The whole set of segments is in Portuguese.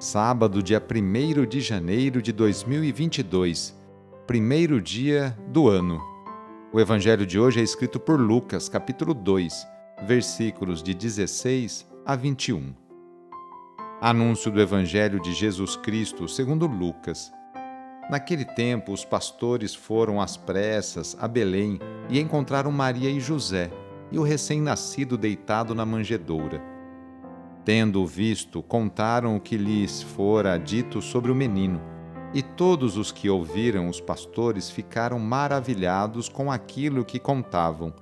sábado, dia 1 de janeiro de 2022, primeiro dia do ano. O evangelho de hoje é escrito por Lucas, capítulo 2, versículos de 16 a 21. Anúncio do evangelho de Jesus Cristo, segundo Lucas. Naquele tempo, os pastores foram às pressas a Belém e encontraram Maria e José e o recém-nascido deitado na manjedoura. Tendo-o visto, contaram o que lhes fora dito sobre o menino. E todos os que ouviram os pastores ficaram maravilhados com aquilo que contavam.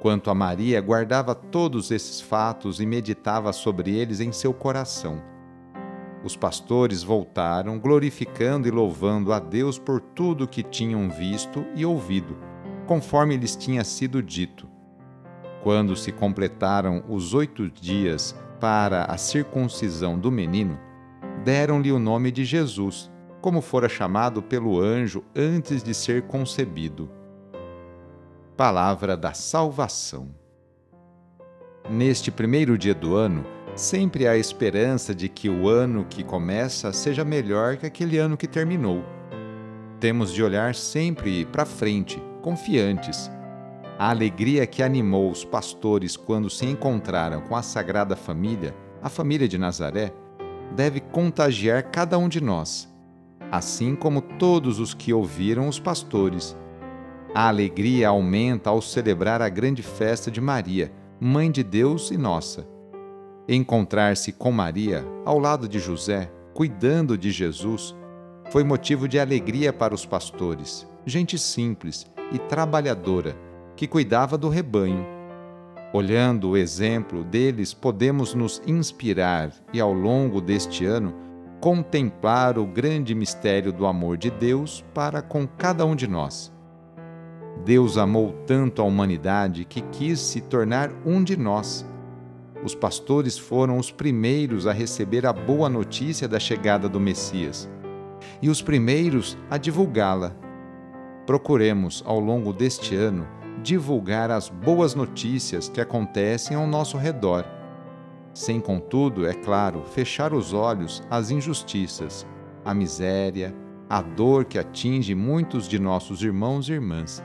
Quanto a Maria, guardava todos esses fatos e meditava sobre eles em seu coração. Os pastores voltaram, glorificando e louvando a Deus por tudo que tinham visto e ouvido, conforme lhes tinha sido dito. Quando se completaram os oito dias para a circuncisão do menino, deram-lhe o nome de Jesus, como fora chamado pelo anjo antes de ser concebido. Palavra da Salvação. Neste primeiro dia do ano, sempre há esperança de que o ano que começa seja melhor que aquele ano que terminou. Temos de olhar sempre para frente, confiantes a alegria que animou os pastores quando se encontraram com a Sagrada Família, a família de Nazaré, deve contagiar cada um de nós, assim como todos os que ouviram os pastores. A alegria aumenta ao celebrar a grande festa de Maria, Mãe de Deus e nossa. Encontrar-se com Maria, ao lado de José, cuidando de Jesus, foi motivo de alegria para os pastores, gente simples e trabalhadora que cuidava do rebanho. Olhando o exemplo deles, podemos nos inspirar e, ao longo deste ano, contemplar o grande mistério do amor de Deus para com cada um de nós. Deus amou tanto a humanidade que quis se tornar um de nós. Os pastores foram os primeiros a receber a boa notícia da chegada do Messias e os primeiros a divulgá-la. Procuremos, ao longo deste ano, divulgar as boas notícias que acontecem ao nosso redor, sem, contudo, é claro, fechar os olhos às injustiças, à miséria, à dor que atinge muitos de nossos irmãos e irmãs.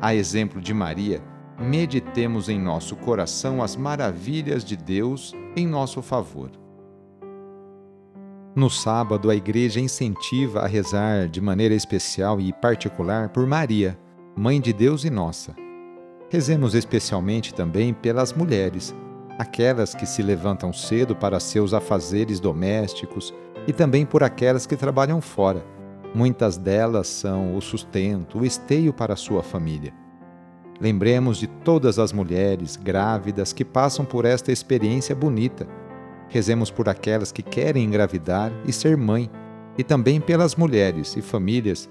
A exemplo de Maria, meditemos em nosso coração as maravilhas de Deus em nosso favor. No sábado, a Igreja incentiva a rezar de maneira especial e particular por Maria Mãe de Deus e nossa. Rezemos especialmente também pelas mulheres, aquelas que se levantam cedo para seus afazeres domésticos e também por aquelas que trabalham fora. Muitas delas são o sustento, o esteio para a sua família. Lembremos de todas as mulheres grávidas que passam por esta experiência bonita. Rezemos por aquelas que querem engravidar e ser mãe, e também pelas mulheres e famílias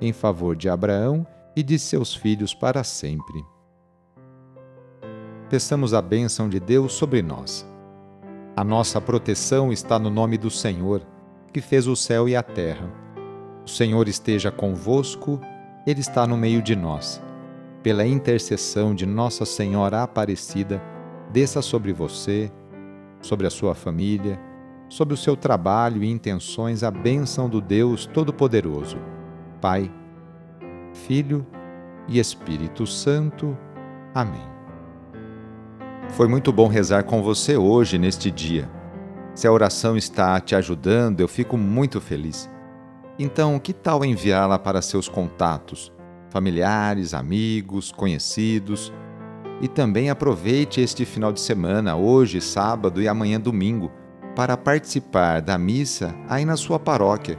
em favor de Abraão e de seus filhos para sempre. Peçamos a bênção de Deus sobre nós. A nossa proteção está no nome do Senhor, que fez o céu e a terra. O Senhor esteja convosco, Ele está no meio de nós. Pela intercessão de Nossa Senhora Aparecida, desça sobre você, sobre a sua família, sobre o seu trabalho e intenções a bênção do Deus Todo-Poderoso, Pai, Filho e Espírito Santo. Amém. Foi muito bom rezar com você hoje, neste dia. Se a oração está te ajudando, eu fico muito feliz. Então, que tal enviá-la para seus contatos, familiares, amigos, conhecidos? E também aproveite este final de semana, hoje, sábado e amanhã, domingo, para participar da missa aí na sua paróquia,